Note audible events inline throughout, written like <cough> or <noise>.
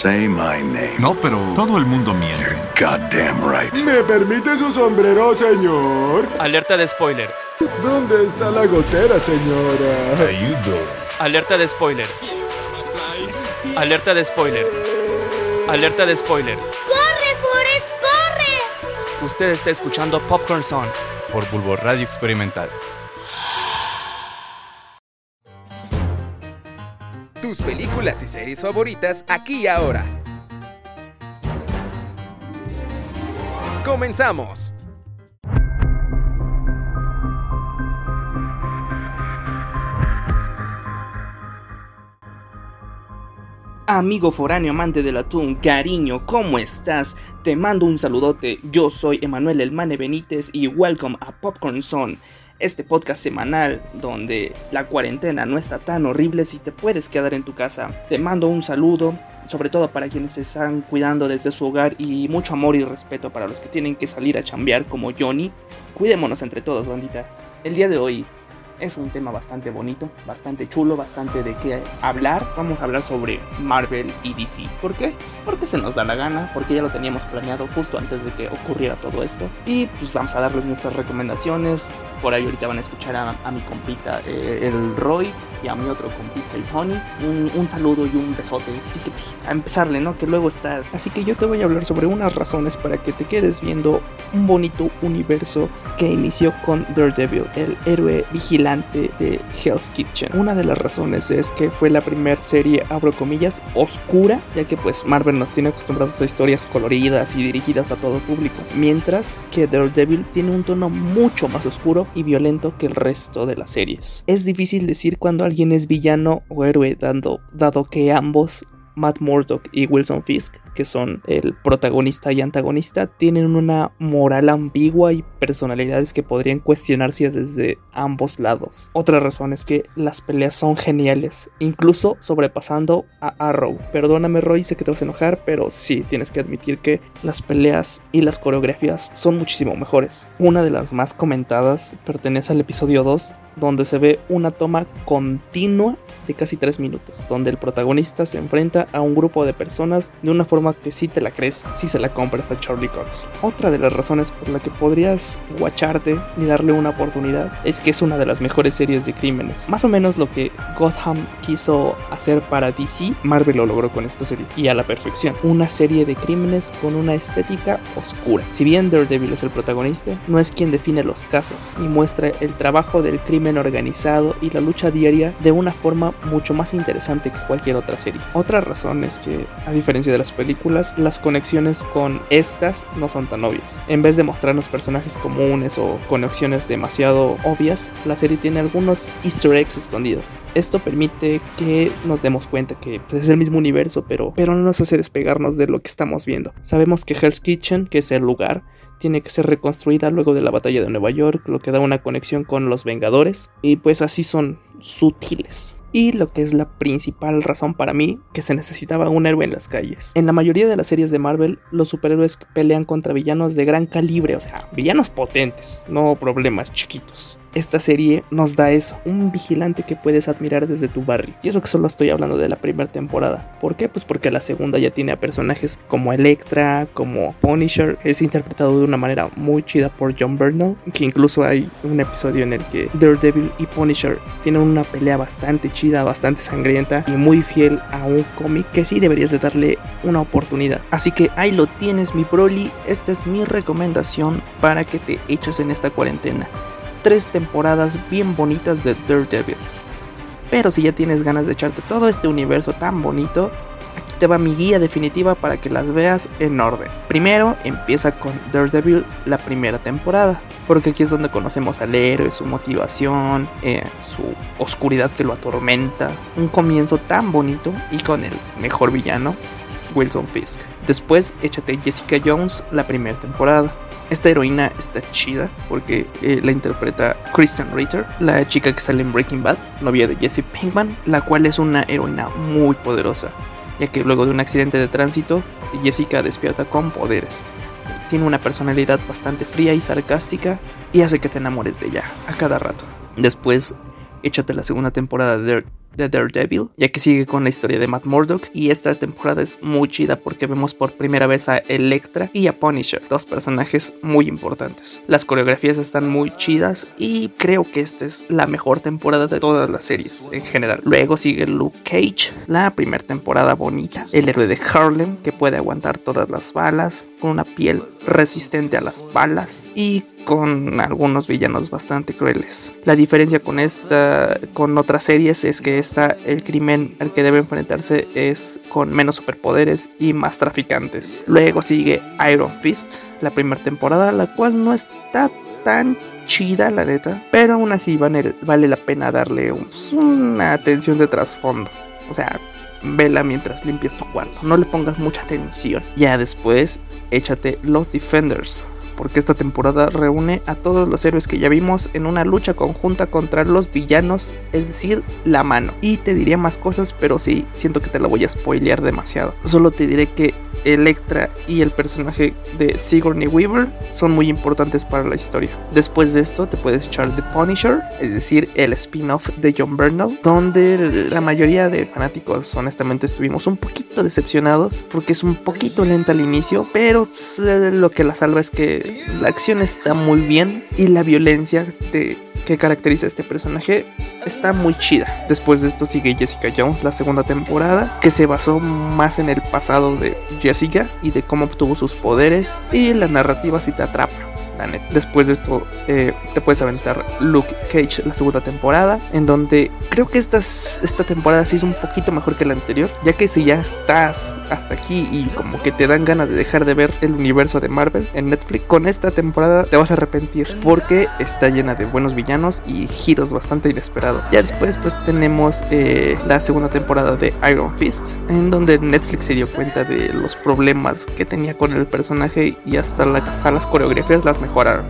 say my name. No, pero todo el mundo miente. Goddamn right. ¿Me permite su sombrero, señor? Alerta de spoiler. ¿Dónde está la gotera, señora? Ayudo. Alerta de spoiler. Alerta de spoiler. Alerta de spoiler. ¡Corre, Forrest, corre! Usted está escuchando Popcorn Song. por Bulbo Radio Experimental. Tus películas y series favoritas aquí y ahora. ¡Comenzamos! Amigo foráneo amante del atún, cariño, ¿cómo estás? Te mando un saludote, yo soy Emanuel Elmane Benítez y welcome a Popcorn Zone, este podcast semanal donde la cuarentena no está tan horrible si te puedes quedar en tu casa. Te mando un saludo, sobre todo para quienes se están cuidando desde su hogar y mucho amor y respeto para los que tienen que salir a chambear como Johnny. Cuidémonos entre todos, bandita. El día de hoy es un tema bastante bonito, bastante chulo, bastante de qué hablar. Vamos a hablar sobre Marvel y DC. ¿Por qué? Pues porque se nos da la gana, porque ya lo teníamos planeado justo antes de que ocurriera todo esto. Y pues vamos a darles nuestras recomendaciones. Por ahí ahorita van a escuchar a, a mi compita eh, el Roy y a mi otro compita el Tony. Un, un saludo y un besote. Así que pues a empezarle, ¿no? Que luego está. Así que yo te voy a hablar sobre unas razones para que te quedes viendo un bonito universo que inició con Daredevil, el héroe vigilante de Hell's Kitchen. Una de las razones es que fue la primera serie, abro comillas, oscura, ya que pues Marvel nos tiene acostumbrados a historias coloridas y dirigidas a todo público, mientras que Daredevil tiene un tono mucho más oscuro y violento que el resto de las series. Es difícil decir cuando alguien es villano o héroe, dado que ambos Matt Murdock y Wilson Fisk, que son el protagonista y antagonista, tienen una moral ambigua y personalidades que podrían cuestionarse desde ambos lados. Otra razón es que las peleas son geniales, incluso sobrepasando a Arrow. Perdóname Roy, sé que te vas a enojar, pero sí, tienes que admitir que las peleas y las coreografías son muchísimo mejores. Una de las más comentadas pertenece al episodio 2, donde se ve una toma continua de casi 3 minutos, donde el protagonista se enfrenta a un grupo de personas de una forma que sí te la crees, si se la compras a Charlie Cox. Otra de las razones por la que podrías guacharte y darle una oportunidad es que es una de las mejores series de crímenes. Más o menos lo que Gotham quiso hacer para DC, Marvel lo logró con esta serie y a la perfección. Una serie de crímenes con una estética oscura. Si bien Daredevil es el protagonista, no es quien define los casos y muestra el trabajo del crimen organizado y la lucha diaria de una forma mucho más interesante que cualquier otra serie. Otra razón es que, a diferencia de las películas, las conexiones con estas no son tan obvias. En vez de mostrarnos personajes comunes o conexiones demasiado obvias, la serie tiene algunos easter eggs escondidos. Esto permite que nos demos cuenta que pues, es el mismo universo, pero, pero no nos hace despegarnos de lo que estamos viendo. Sabemos que Hell's Kitchen, que es el lugar, tiene que ser reconstruida luego de la batalla de Nueva York, lo que da una conexión con los Vengadores, y pues así son sutiles. Y lo que es la principal razón para mí, que se necesitaba un héroe en las calles. En la mayoría de las series de Marvel, los superhéroes pelean contra villanos de gran calibre, o sea, villanos potentes, no problemas chiquitos. Esta serie nos da eso, un vigilante que puedes admirar desde tu barrio. Y eso que solo estoy hablando de la primera temporada. ¿Por qué? Pues porque la segunda ya tiene a personajes como Electra, como Punisher, es interpretado de una manera muy chida por John Bernal, que incluso hay un episodio en el que Daredevil y Punisher tienen una pelea bastante chida, bastante sangrienta y muy fiel a un cómic que sí deberías de darle una oportunidad. Así que ahí lo tienes mi Broly, esta es mi recomendación para que te eches en esta cuarentena tres temporadas bien bonitas de Daredevil. Pero si ya tienes ganas de echarte todo este universo tan bonito, aquí te va mi guía definitiva para que las veas en orden. Primero empieza con Daredevil la primera temporada, porque aquí es donde conocemos al héroe, su motivación, eh, su oscuridad que lo atormenta. Un comienzo tan bonito y con el mejor villano, Wilson Fisk. Después échate Jessica Jones la primera temporada. Esta heroína está chida porque eh, la interpreta Kristen Ritter, la chica que sale en Breaking Bad, novia de Jesse Pinkman, la cual es una heroína muy poderosa, ya que luego de un accidente de tránsito, Jessica despierta con poderes. Tiene una personalidad bastante fría y sarcástica y hace que te enamores de ella a cada rato. Después, échate la segunda temporada de de Daredevil, ya que sigue con la historia de Matt Murdock y esta temporada es muy chida porque vemos por primera vez a Electra y a Punisher, dos personajes muy importantes. Las coreografías están muy chidas y creo que esta es la mejor temporada de todas las series en general. Luego sigue Luke Cage, la primera temporada bonita, el héroe de Harlem que puede aguantar todas las balas, con una piel resistente a las balas y con algunos villanos bastante crueles. La diferencia con esta con otras series es que esta el crimen al que debe enfrentarse es con menos superpoderes y más traficantes. Luego sigue Iron Fist, la primera temporada, la cual no está tan chida la neta, pero aún así vale, la pena darle pues, una atención de trasfondo. O sea, vela mientras limpias tu cuarto. No le pongas mucha atención. Ya después, échate Los Defenders. Porque esta temporada reúne a todos los héroes que ya vimos en una lucha conjunta contra los villanos, es decir, la mano. Y te diría más cosas, pero sí, siento que te la voy a spoilear demasiado. Solo te diré que Electra y el personaje de Sigourney Weaver son muy importantes para la historia. Después de esto te puedes echar The Punisher, es decir, el spin-off de John Bernal, donde la mayoría de fanáticos honestamente estuvimos un poquito decepcionados porque es un poquito lenta al inicio, pero pues, lo que la salva es que la acción está muy bien y la violencia que caracteriza a este personaje está muy chida. Después de esto sigue Jessica Jones, la segunda temporada, que se basó más en el pasado de Jessica y de cómo obtuvo sus poderes y la narrativa si te atrapa. Después de esto eh, te puedes aventar Luke Cage la segunda temporada, en donde creo que esta, esta temporada sí es un poquito mejor que la anterior, ya que si ya estás hasta aquí y como que te dan ganas de dejar de ver el universo de Marvel en Netflix, con esta temporada te vas a arrepentir porque está llena de buenos villanos y giros bastante inesperados. Ya después pues tenemos eh, la segunda temporada de Iron Fist, en donde Netflix se dio cuenta de los problemas que tenía con el personaje y hasta, hasta las coreografías las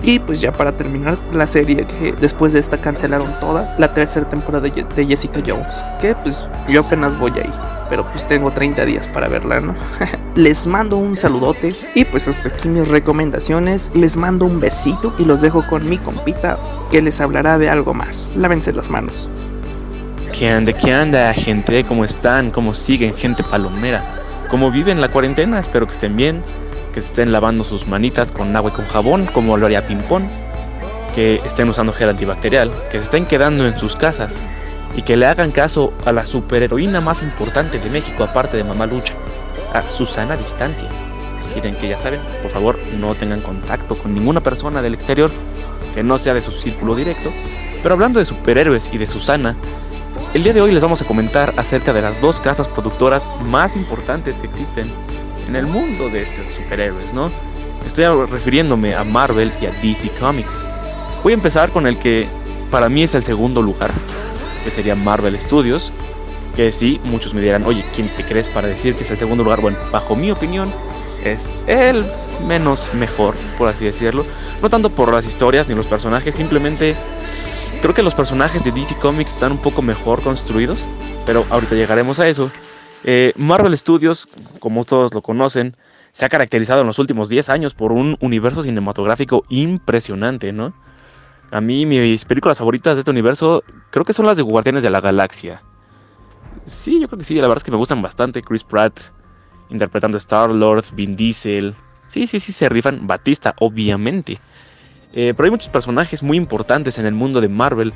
Y pues ya para terminar la serie que después de esta cancelaron todas, la tercera temporada de Jessica Jones, que pues yo apenas voy ahí pero pues tengo 30 días para verla, ¿no? <laughs> les mando un saludote y pues hasta aquí mis recomendaciones. Les mando un besito y los dejo con mi compita que les hablará de algo más. Lávense las manos. ¿Qué anda, qué anda, gente? ¿Cómo están? ¿Cómo siguen, gente palomera? ¿Cómo viven la cuarentena? Espero que estén bien, que estén lavando sus manitas con agua y con jabón, como lo haría Pimpón, que estén usando gel antibacterial, que se estén quedando en sus casas y que le hagan caso a la superheroína más importante de México aparte de Mamá Lucha, a Susana Distancia. Quieren que ya saben, por favor no tengan contacto con ninguna persona del exterior que no sea de su círculo directo. Pero hablando de superhéroes y de Susana, el día de hoy les vamos a comentar acerca de las dos casas productoras más importantes que existen en el mundo de estos superhéroes, ¿no? Estoy refiriéndome a Marvel y a DC Comics. Voy a empezar con el que para mí es el segundo lugar, que sería Marvel Studios. Que sí, muchos me dirán, oye, ¿quién te crees para decir que es el segundo lugar? Bueno, bajo mi opinión, es el menos mejor, por así decirlo. No tanto por las historias ni los personajes, simplemente creo que los personajes de DC Comics están un poco mejor construidos, pero ahorita llegaremos a eso. Eh, Marvel Studios, como todos lo conocen, se ha caracterizado en los últimos 10 años por un universo cinematográfico impresionante, ¿no? A mí mis películas favoritas de este universo creo que son las de Guardianes de la Galaxia. Sí, yo creo que sí, la verdad es que me gustan bastante. Chris Pratt interpretando Star-Lord, Vin Diesel. Sí, sí, sí, se rifan. Batista, obviamente. Eh, pero hay muchos personajes muy importantes en el mundo de Marvel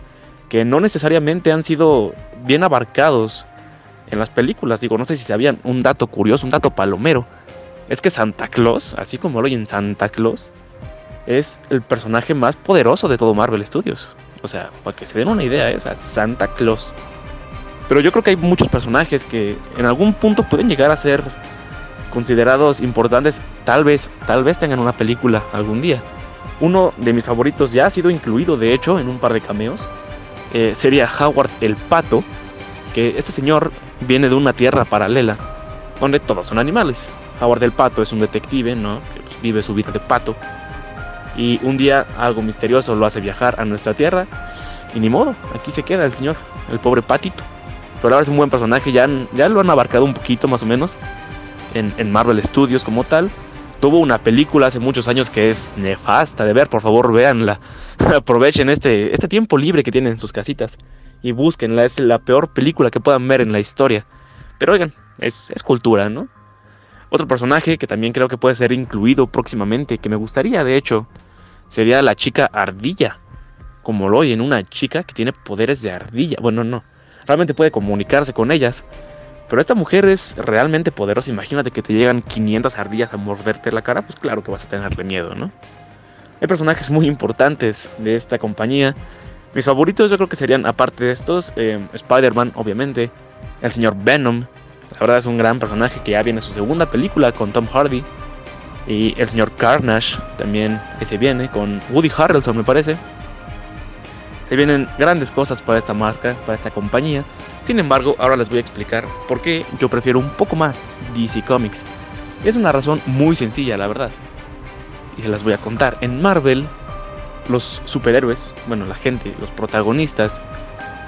que no necesariamente han sido bien abarcados en las películas. Digo, no sé si sabían un dato curioso, un dato palomero. Es que Santa Claus, así como lo oyen Santa Claus, es el personaje más poderoso de todo Marvel Studios. O sea, para que se den una idea, es Santa Claus. Pero yo creo que hay muchos personajes que en algún punto pueden llegar a ser considerados importantes. Tal vez, tal vez tengan una película algún día. Uno de mis favoritos ya ha sido incluido, de hecho, en un par de cameos. Eh, sería Howard el Pato, que este señor viene de una tierra paralela donde todos son animales. Howard el Pato es un detective, ¿no? Que vive su vida de pato y un día algo misterioso lo hace viajar a nuestra tierra. Y ni modo, aquí se queda el señor, el pobre patito. Pero ahora es un buen personaje, ya, ya lo han abarcado un poquito más o menos en, Marvel Studios como tal. Tuvo una película hace muchos años que es nefasta de ver, por favor véanla. <laughs> Aprovechen este, este tiempo libre que tienen en sus casitas y búsquenla, es la peor película que puedan ver en la historia. Pero oigan, es, es cultura, ¿no? Otro personaje que también creo que puede ser incluido próximamente, que me gustaría de hecho, sería la chica ardilla. Como lo oyen, una chica que tiene poderes de ardilla. Bueno, no, realmente puede comunicarse con ellas. Pero esta mujer es realmente poderosa. Imagínate que te llegan 500 ardillas a morderte la cara, pues claro que vas a tenerle miedo, ¿no? Hay personajes muy importantes de esta compañía. Mis favoritos yo creo que serían, aparte de estos, eh, Spider-Man, obviamente, el señor Venom. La verdad es un gran personaje que ya viene su segunda película con Tom Hardy. Y el señor Carnage también, ese viene con Woody Harrelson, me parece. Se vienen grandes cosas para esta marca, para esta compañía. Sin embargo, ahora les voy a explicar por qué yo prefiero un poco más DC Comics. Es una razón muy sencilla, la verdad. Y se las voy a contar. En Marvel, los superhéroes, bueno, la gente, los protagonistas,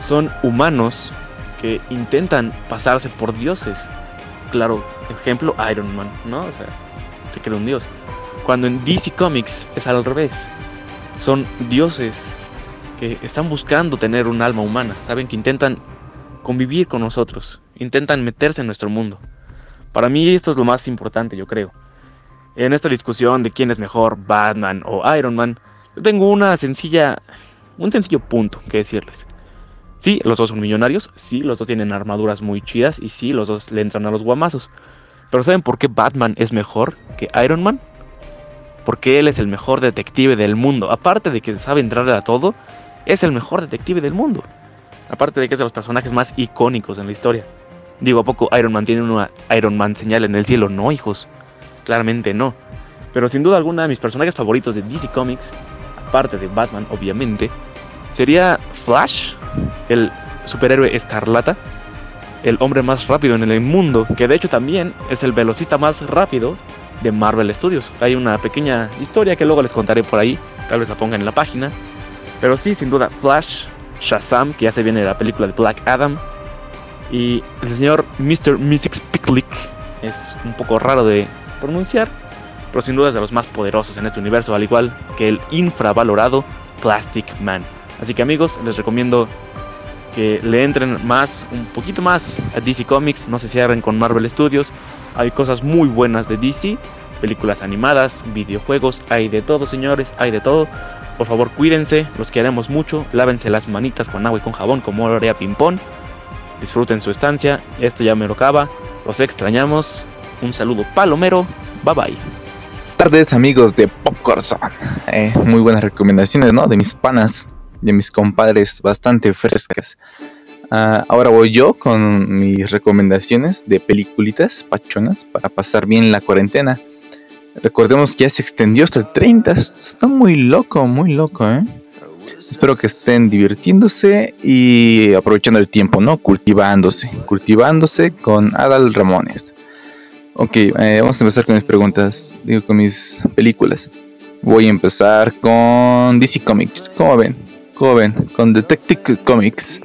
son humanos que intentan pasarse por dioses. Claro, ejemplo, Iron Man, ¿no? O sea, se cree un dios. Cuando en DC Comics es al revés. Son dioses que están buscando tener un alma humana, saben que intentan convivir con nosotros, intentan meterse en nuestro mundo. Para mí esto es lo más importante, yo creo. En esta discusión de quién es mejor, Batman o Iron Man, yo tengo una sencilla, un sencillo punto que decirles. Sí, los dos son millonarios, sí, los dos tienen armaduras muy chidas y sí, los dos le entran a los guamazos. Pero ¿saben por qué Batman es mejor que Iron Man? Porque él es el mejor detective del mundo. Aparte de que sabe entrarle a todo, es el mejor detective del mundo. Aparte de que es de los personajes más icónicos en la historia. Digo, ¿a poco Iron Man tiene una Iron Man señal en el cielo? No, hijos. Claramente no. Pero sin duda alguna, mis personajes favoritos de DC Comics, aparte de Batman, obviamente, sería Flash, el superhéroe escarlata, el hombre más rápido en el mundo, que de hecho también es el velocista más rápido de Marvel Studios. Hay una pequeña historia que luego les contaré por ahí, tal vez la pongan en la página. Pero sí, sin duda, Flash, Shazam, que ya se viene de la película de Black Adam, y el señor Mr. Mystic Picklick es un poco raro de pronunciar, pero sin duda es de los más poderosos en este universo, al igual que el infravalorado Plastic Man. Así que amigos, les recomiendo que le entren más, un poquito más a DC Comics, no se cierren con Marvel Studios. Hay cosas muy buenas de DC, películas animadas, videojuegos, hay de todo señores, hay de todo. Por favor cuídense, los queremos mucho, lávense las manitas con agua y con jabón como lo haría Pimpón. Disfruten su estancia, esto ya me lo acaba, los extrañamos. Un saludo palomero, bye bye. Tardes amigos de Popcorn. Eh, muy buenas recomendaciones, ¿no? De mis panas, de mis compadres bastante frescas. Ah, ahora voy yo con mis recomendaciones de peliculitas pachonas para pasar bien la cuarentena. Recordemos que ya se extendió hasta el 30. Está muy loco, muy loco, ¿eh? Espero que estén divirtiéndose y aprovechando el tiempo, ¿no? Cultivándose, cultivándose con Adal Ramones. Ok, eh, vamos a empezar con mis preguntas, digo, con mis películas. Voy a empezar con DC Comics. ¿Cómo ven? ¿Cómo ven? Con Detective Comics.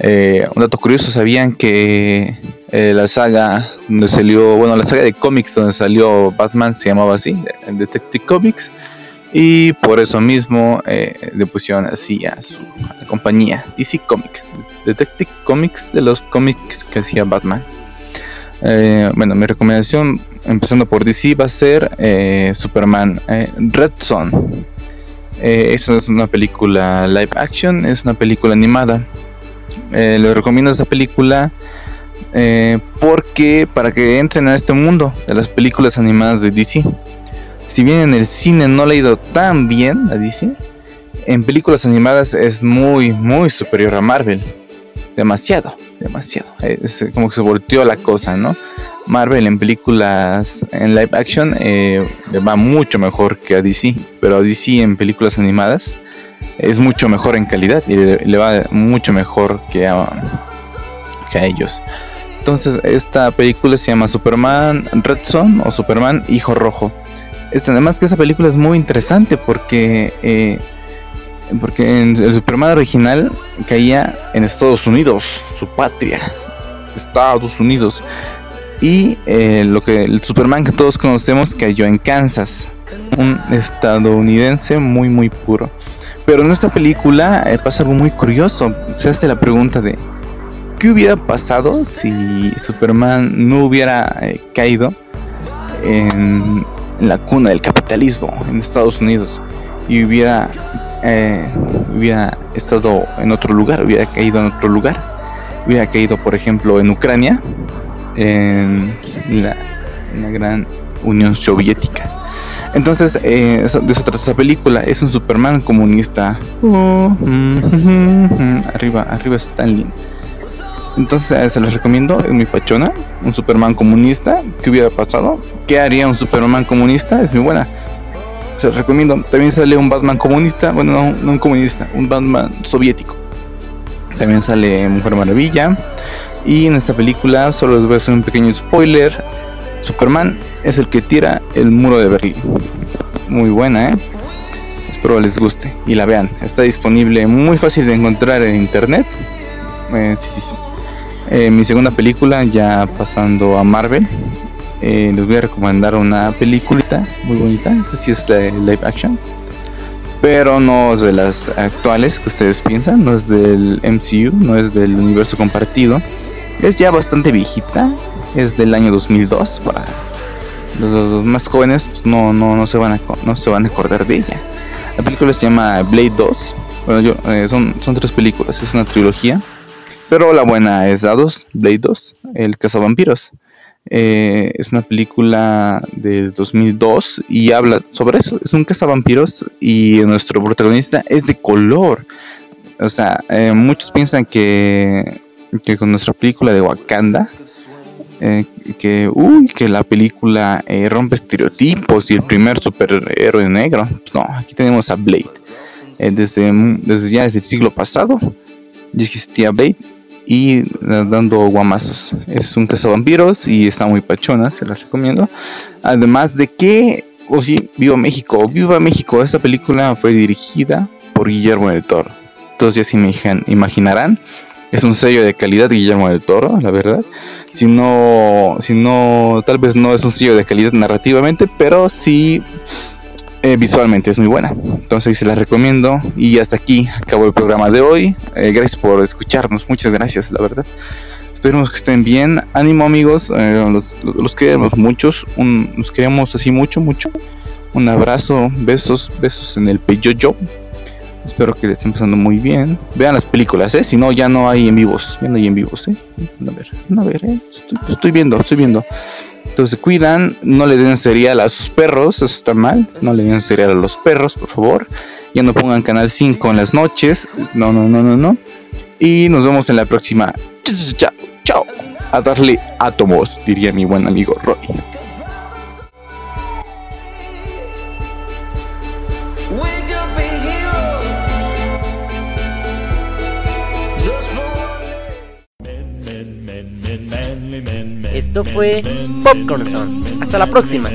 Eh, un dato curioso, ¿sabían que eh, la saga donde salió, bueno, la saga de cómics donde salió Batman se llamaba así, Detective Comics? Y por eso mismo eh, le pusieron así a su a la compañía, DC Comics, Detective Comics de los cómics que hacía Batman. Eh, bueno, mi recomendación, empezando por DC, va a ser eh, Superman eh, Red Son. Esta no es una película live action, es una película animada. Les recomiendo esta película porque para que entren a este mundo de las películas animadas de DC. Si bien en el cine no le ha ido tan bien a DC, en películas animadas es muy, muy superior a Marvel. Demasiado, demasiado. Es como que se volteó la cosa, ¿no? Marvel en películas en live action eh, va mucho mejor que a DC, pero a DC en películas animadas es mucho mejor en calidad y le, le va mucho mejor que a, que a ellos. Entonces, esta película se llama Superman Red Son o Superman Hijo Rojo. Es, además que esa película es muy interesante porque eh, porque el Superman original caía en Estados Unidos, su patria, Estados Unidos. Y eh, lo que el Superman que todos conocemos cayó en Kansas, un estadounidense muy muy puro. Pero en esta película eh, pasa algo muy curioso. Se hace la pregunta de ¿qué hubiera pasado si Superman no hubiera eh, caído en la cuna del capitalismo en Estados Unidos y hubiera eh, hubiera estado en otro lugar, hubiera caído en otro lugar, hubiera caído por ejemplo en Ucrania, en la, en la gran Unión Soviética. Entonces, eh, eso- de eso trata esa película. Es un Superman comunista. Oh, mm, mm, mm, arriba, arriba Stalin. Entonces, eh, se los recomiendo. Es muy pachona. Un Superman comunista. ¿Qué hubiera pasado? ¿Qué haría un Superman comunista? Es muy buena. Se los recomiendo. También sale un Batman comunista. Bueno, no, un comunista. Un Batman soviético. También sale Mujer Maravilla. Y en esta película, solo les voy a hacer un pequeño spoiler. Superman es el que tira el muro de Berlín. Muy buena, ¿eh? Espero les guste y la vean. Está disponible muy fácil de encontrar en internet. Eh, sí, sí, sí. Eh, mi segunda película, ya pasando a Marvel. Eh, les voy a recomendar una peliculita muy bonita. Esta sí es de live action. Pero no es de las actuales que ustedes piensan. No es del MCU, no es del universo compartido. Es ya bastante viejita. Es del año 2002 para los, más jóvenes pues, no, no, no, se van a, no se van a acordar de ella. La película se llama Blade 2. Bueno, yo, eh, son, son tres películas, es una trilogía. Pero la buena es la 2, Blade 2, El Cazavampiros. Eh, es una película de 2002 y habla sobre eso. Es un cazavampiros y nuestro protagonista es de color. O sea, eh, muchos piensan que, con nuestra película de Wakanda eh, que, uy, que la película rompe estereotipos y el primer superhéroe negro. Pues no, aquí tenemos a Blade. Desde, desde ya desde el siglo pasado ya existía Blade y eh, dando guamazos. Es un cazavampiros y está muy pachona, se la recomiendo. Además de que, o sí, Viva México, Viva México, esta película fue dirigida por Guillermo del Toro. Todos ya se imagin- imaginarán. Es un sello de calidad Guillermo del Toro, la verdad si no, si no, tal vez no es un sello de calidad narrativamente, pero sí eh, visualmente es muy buena. Entonces se la recomiendo y hasta aquí acabó el programa de hoy. Eh, gracias por escucharnos, muchas gracias, la verdad. Esperemos que estén bien. Ánimo amigos, eh, los, los queremos muchos, un, los queremos así mucho, mucho. Un abrazo, besos, besos en el peyoyo. Espero que les estén pasando muy bien. Vean las películas, ¿eh? Si no, ya no hay en vivos. Ya no hay en vivos, ¿eh? A ver, a ver, estoy viendo, estoy viendo. Entonces, cuidan. No le den cereal a sus perros. Eso está mal. No le den cereal a los perros, por favor. Ya no pongan Canal 5 en las noches. No, no, no, no, no. Y nos vemos en la próxima. Chao, chao. A darle átomos, diría mi buen amigo Roy. Esto fue Popcorn Zone. Hasta la próxima.